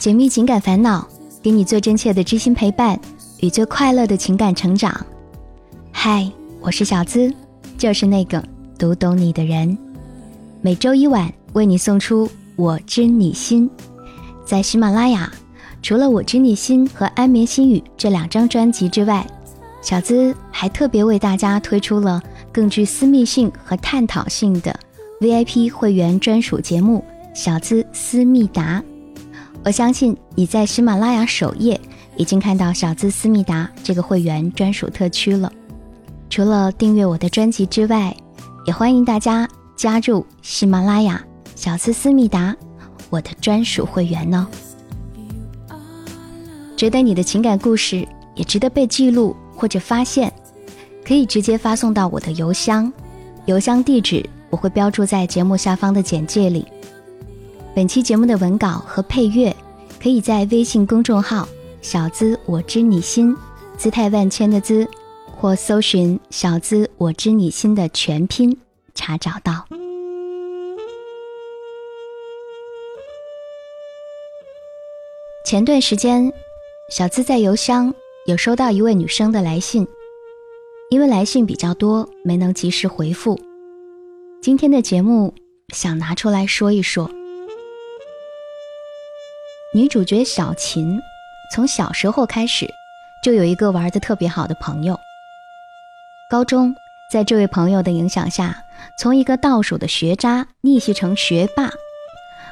解密情感烦恼，给你最真切的知心陪伴与最快乐的情感成长。嗨，我是小资，就是那个读懂你的人。每周一晚为你送出《我知你心》。在喜马拉雅，除了《我知你心》和《安眠心语》这两张专辑之外，小资还特别为大家推出了更具私密性和探讨性的 VIP 会员专属节目《小资思密达》。我相信你在喜马拉雅首页已经看到小资思密达这个会员专属特区了。除了订阅我的专辑之外，也欢迎大家加入喜马拉雅小资思密达我的专属会员呢。觉得你的情感故事也值得被记录或者发现，可以直接发送到我的邮箱，邮箱地址我会标注在节目下方的简介里。本期节目的文稿和配乐，可以在微信公众号“小资我知你心”，姿态万千的“资”，或搜寻“小资我知你心”的全拼查找到。前段时间，小资在邮箱有收到一位女生的来信，因为来信比较多，没能及时回复。今天的节目想拿出来说一说。女主角小琴，从小时候开始就有一个玩的特别好的朋友。高中，在这位朋友的影响下，从一个倒数的学渣逆袭成学霸，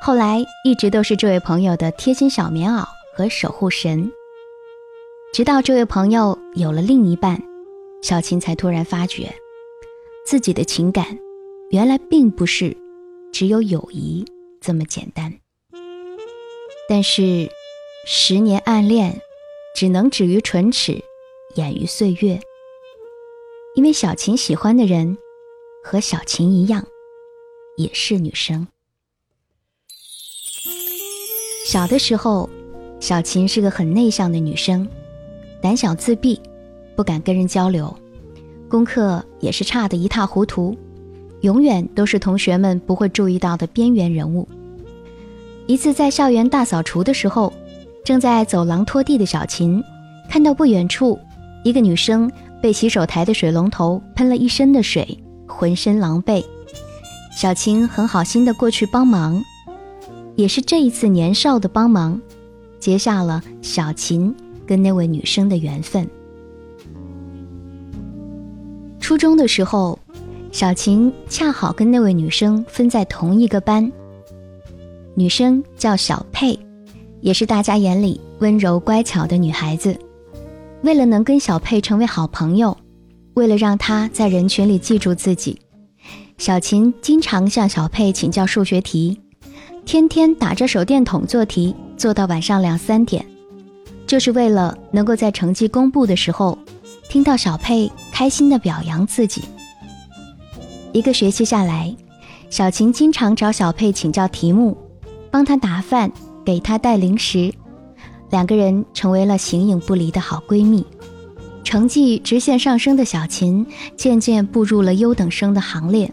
后来一直都是这位朋友的贴心小棉袄和守护神。直到这位朋友有了另一半，小琴才突然发觉，自己的情感原来并不是只有友谊这么简单。但是，十年暗恋，只能止于唇齿，掩于岁月。因为小琴喜欢的人，和小琴一样，也是女生。小的时候，小琴是个很内向的女生，胆小自闭，不敢跟人交流，功课也是差得一塌糊涂，永远都是同学们不会注意到的边缘人物。一次在校园大扫除的时候，正在走廊拖地的小琴，看到不远处一个女生被洗手台的水龙头喷了一身的水，浑身狼狈。小琴很好心的过去帮忙，也是这一次年少的帮忙，结下了小琴跟那位女生的缘分。初中的时候，小琴恰好跟那位女生分在同一个班。女生叫小佩，也是大家眼里温柔乖巧的女孩子。为了能跟小佩成为好朋友，为了让她在人群里记住自己，小琴经常向小佩请教数学题，天天打着手电筒做题，做到晚上两三点，就是为了能够在成绩公布的时候，听到小佩开心的表扬自己。一个学期下来，小琴经常找小佩请教题目。帮她打饭，给她带零食，两个人成为了形影不离的好闺蜜。成绩直线上升的小琴，渐渐步入了优等生的行列，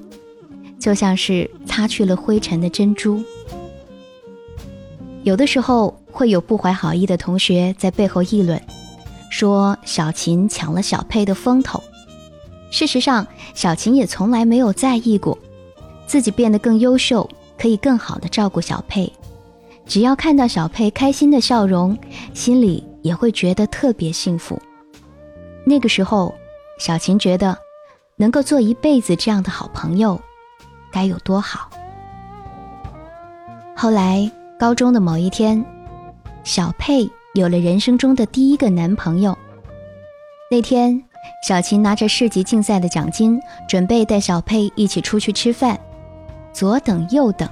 就像是擦去了灰尘的珍珠。有的时候会有不怀好意的同学在背后议论，说小琴抢了小佩的风头。事实上，小琴也从来没有在意过，自己变得更优秀。可以更好的照顾小佩，只要看到小佩开心的笑容，心里也会觉得特别幸福。那个时候，小琴觉得能够做一辈子这样的好朋友，该有多好。后来，高中的某一天，小佩有了人生中的第一个男朋友。那天，小琴拿着市级竞赛的奖金，准备带小佩一起出去吃饭。左等右等，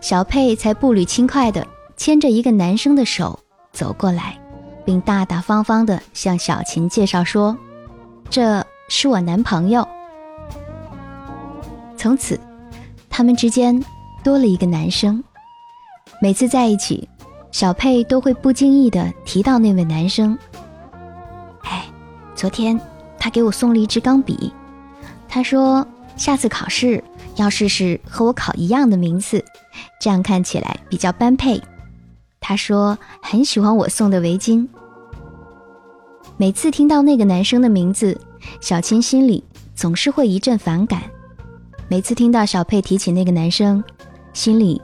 小佩才步履轻快地牵着一个男生的手走过来，并大大方方地向小琴介绍说：“这是我男朋友。”从此，他们之间多了一个男生。每次在一起，小佩都会不经意地提到那位男生。哎，昨天他给我送了一支钢笔，他说下次考试。要试试和我考一样的名次，这样看起来比较般配。他说很喜欢我送的围巾。每次听到那个男生的名字，小青心里总是会一阵反感；每次听到小佩提起那个男生，心里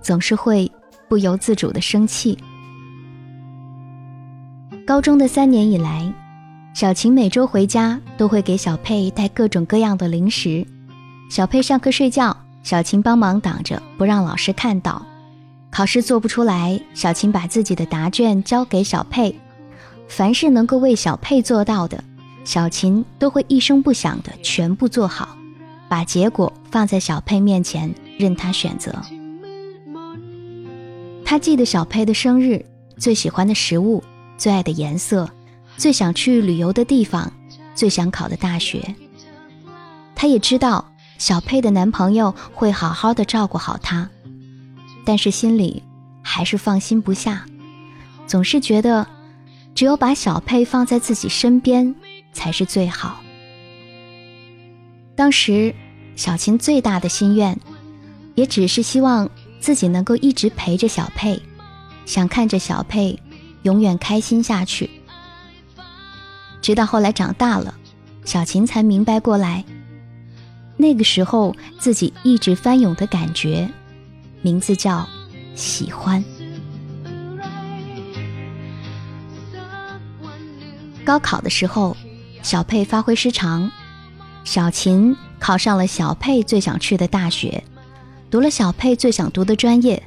总是会不由自主的生气。高中的三年以来，小晴每周回家都会给小佩带各种各样的零食。小佩上课睡觉，小琴帮忙挡着，不让老师看到。考试做不出来，小琴把自己的答卷交给小佩。凡是能够为小佩做到的，小琴都会一声不响的全部做好，把结果放在小佩面前，任他选择。他记得小佩的生日、最喜欢的食物、最爱的颜色、最想去旅游的地方、最想考的大学。他也知道小佩的男朋友会好好的照顾好她，但是心里还是放心不下，总是觉得。只有把小佩放在自己身边，才是最好。当时，小琴最大的心愿，也只是希望自己能够一直陪着小佩，想看着小佩永远开心下去。直到后来长大了，小琴才明白过来，那个时候自己一直翻涌的感觉，名字叫喜欢。高考的时候，小佩发挥失常，小琴考上了小佩最想去的大学，读了小佩最想读的专业，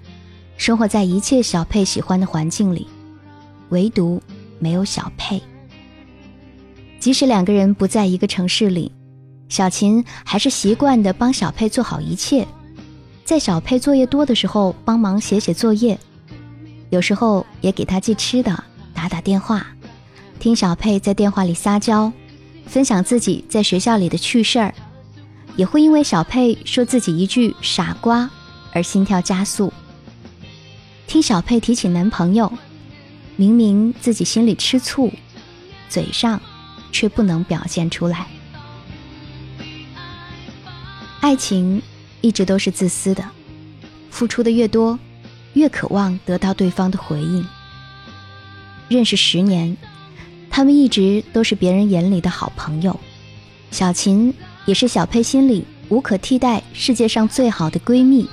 生活在一切小佩喜欢的环境里，唯独没有小佩。即使两个人不在一个城市里，小琴还是习惯的帮小佩做好一切，在小佩作业多的时候帮忙写写作业，有时候也给她寄吃的，打打电话。听小佩在电话里撒娇，分享自己在学校里的趣事儿，也会因为小佩说自己一句“傻瓜”而心跳加速。听小佩提起男朋友，明明自己心里吃醋，嘴上却不能表现出来。爱情一直都是自私的，付出的越多，越渴望得到对方的回应。认识十年。他们一直都是别人眼里的好朋友，小琴也是小佩心里无可替代、世界上最好的闺蜜，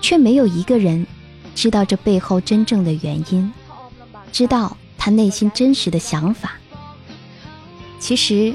却没有一个人知道这背后真正的原因，知道她内心真实的想法。其实，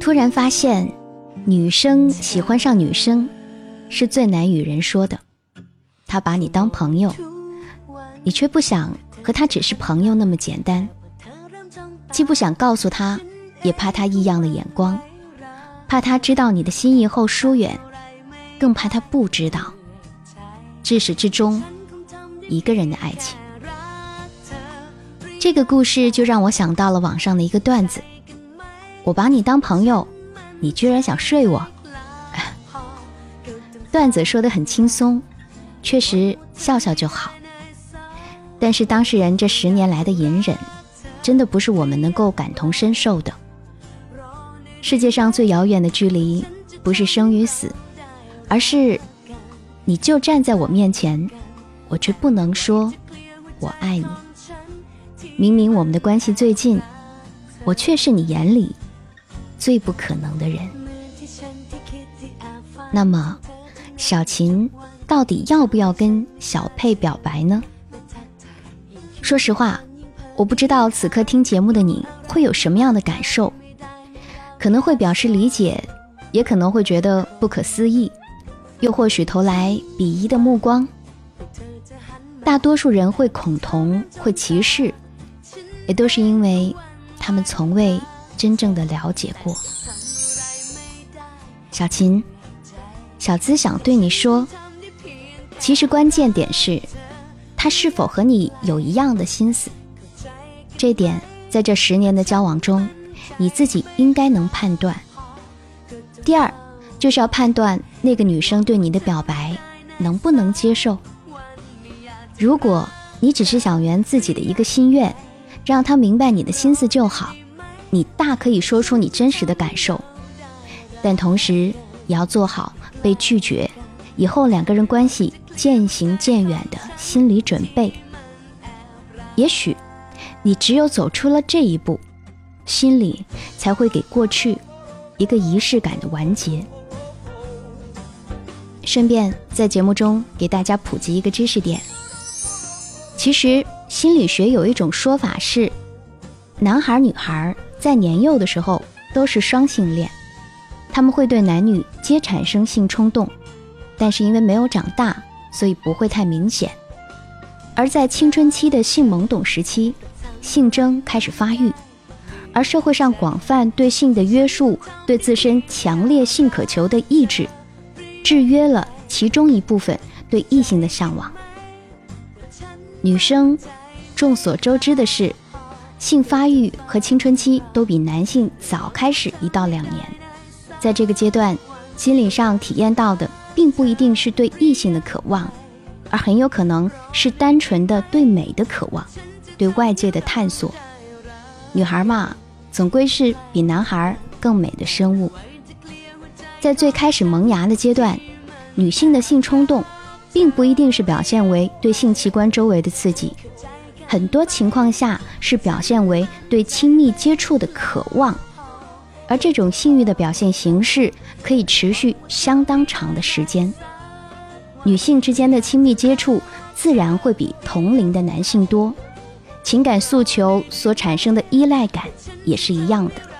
突然发现，女生喜欢上女生，是最难与人说的。他把你当朋友。你却不想和他只是朋友那么简单，既不想告诉他，也怕他异样的眼光，怕他知道你的心意后疏远，更怕他不知道。至始至终，一个人的爱情。这个故事就让我想到了网上的一个段子：我把你当朋友，你居然想睡我。段子说的很轻松，确实笑笑就好。但是当事人这十年来的隐忍，真的不是我们能够感同身受的。世界上最遥远的距离，不是生与死，而是你就站在我面前，我却不能说我爱你。明明我们的关系最近，我却是你眼里最不可能的人。那么，小琴到底要不要跟小佩表白呢？说实话，我不知道此刻听节目的你会有什么样的感受，可能会表示理解，也可能会觉得不可思议，又或许投来鄙夷的目光。大多数人会恐同，会歧视，也都是因为他们从未真正的了解过。小琴，小资想对你说，其实关键点是，他是否和你有一样的心思。这点在这十年的交往中，你自己应该能判断。第二，就是要判断那个女生对你的表白能不能接受。如果你只是想圆自己的一个心愿，让她明白你的心思就好，你大可以说出你真实的感受。但同时也要做好被拒绝以后两个人关系渐行渐远的心理准备。也许你只有走出了这一步，心里才会给过去一个仪式感的完结。顺便在节目中给大家普及一个知识点：其实心理学有一种说法是，男孩女孩在年幼的时候都是双性恋。他们会对男女皆产生性冲动，但是因为没有长大，所以不会太明显。而在青春期的性懵懂时期，性征开始发育，而社会上广泛对性的约束，对自身强烈性渴求的意志，制约了其中一部分对异性的向往。女生，众所周知的是，性发育和青春期都比男性早开始一到两年。在这个阶段，心理上体验到的并不一定是对异性的渴望，而很有可能是单纯的对美的渴望，对外界的探索。女孩嘛，总归是比男孩更美的生物。在最开始萌芽的阶段，女性的性冲动，并不一定是表现为对性器官周围的刺激，很多情况下是表现为对亲密接触的渴望。而这种性欲的表现形式可以持续相当长的时间。女性之间的亲密接触自然会比同龄的男性多，情感诉求所产生的依赖感也是一样的。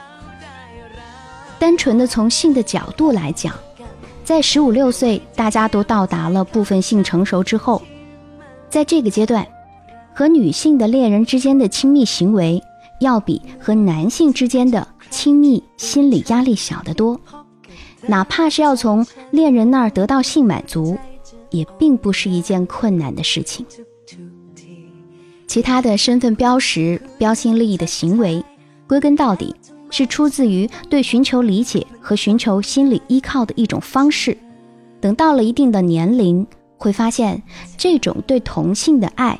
单纯的从性的角度来讲，在十五六岁大家都到达了部分性成熟之后，在这个阶段，和女性的恋人之间的亲密行为要比和男性之间的。亲密心理压力小得多，哪怕是要从恋人那儿得到性满足，也并不是一件困难的事情。其他的身份标识、标新立异的行为，归根到底是出自于对寻求理解和寻求心理依靠的一种方式。等到了一定的年龄，会发现这种对同性的爱，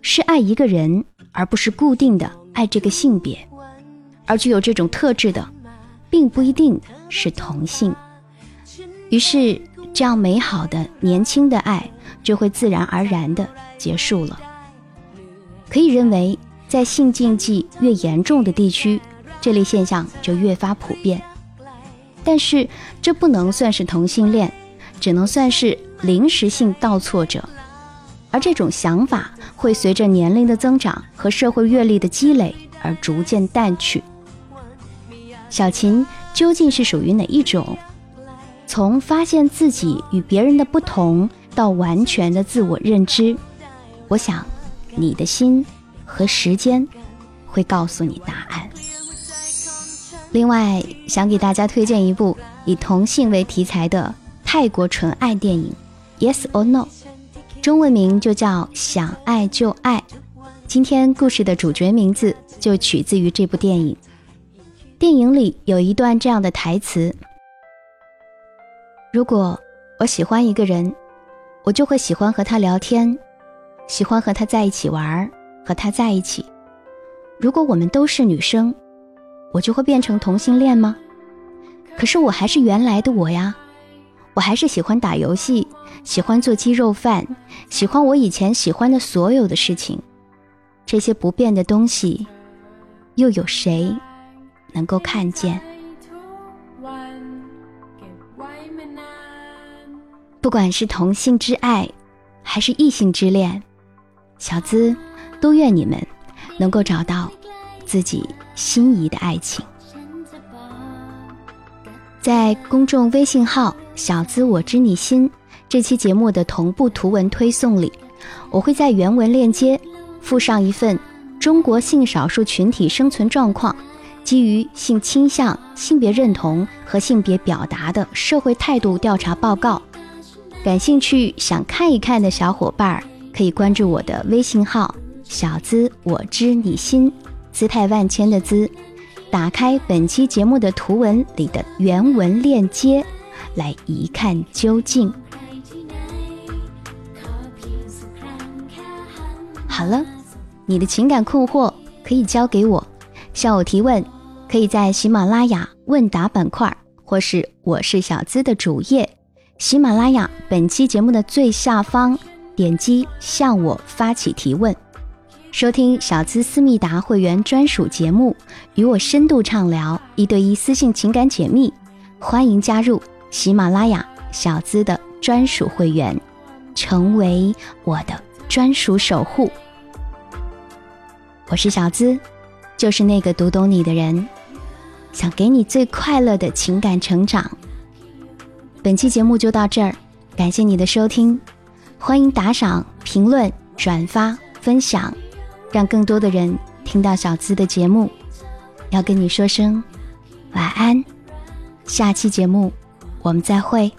是爱一个人，而不是固定的爱这个性别。而具有这种特质的，并不一定是同性。于是，这样美好的年轻的爱就会自然而然的结束了。可以认为，在性禁忌越严重的地区，这类现象就越发普遍。但是，这不能算是同性恋，只能算是临时性倒错者。而这种想法会随着年龄的增长和社会阅历的积累而逐渐淡去。小琴究竟是属于哪一种？从发现自己与别人的不同到完全的自我认知，我想你的心和时间会告诉你答案。另外，想给大家推荐一部以同性为题材的泰国纯爱电影《Yes or No》，中文名就叫《想爱就爱》。今天故事的主角名字就取自于这部电影。电影里有一段这样的台词：“如果我喜欢一个人，我就会喜欢和他聊天，喜欢和他在一起玩，和他在一起。如果我们都是女生，我就会变成同性恋吗？可是我还是原来的我呀，我还是喜欢打游戏，喜欢做鸡肉饭，喜欢我以前喜欢的所有的事情。这些不变的东西，又有谁？”能够看见，不管是同性之爱，还是异性之恋，小资都愿你们能够找到自己心仪的爱情。在公众微信号“小资我知你心”这期节目的同步图文推送里，我会在原文链接附上一份中国性少数群体生存状况。基于性倾向、性别认同和性别表达的社会态度调查报告。感兴趣想看一看的小伙伴，可以关注我的微信号“小资我知你心”，姿态万千的“姿”。打开本期节目的图文里的原文链接，来一看究竟。好了，你的情感困惑可以交给我，向我提问，可以在喜马拉雅问答板块，或是我是小资的主页。喜马拉雅本期节目的最下方，点击向我发起提问，收听小资思密达会员专属节目，与我深度畅聊一对一私信情感解密，欢迎加入喜马拉雅小资的专属会员，成为我的专属守护。我是小资，就是那个读懂你的人，想给你最快乐的情感成长。本期节目就到这儿，感谢你的收听，欢迎打赏、评论、转发、分享，让更多的人听到小资的节目。要跟你说声晚安，下期节目我们再会。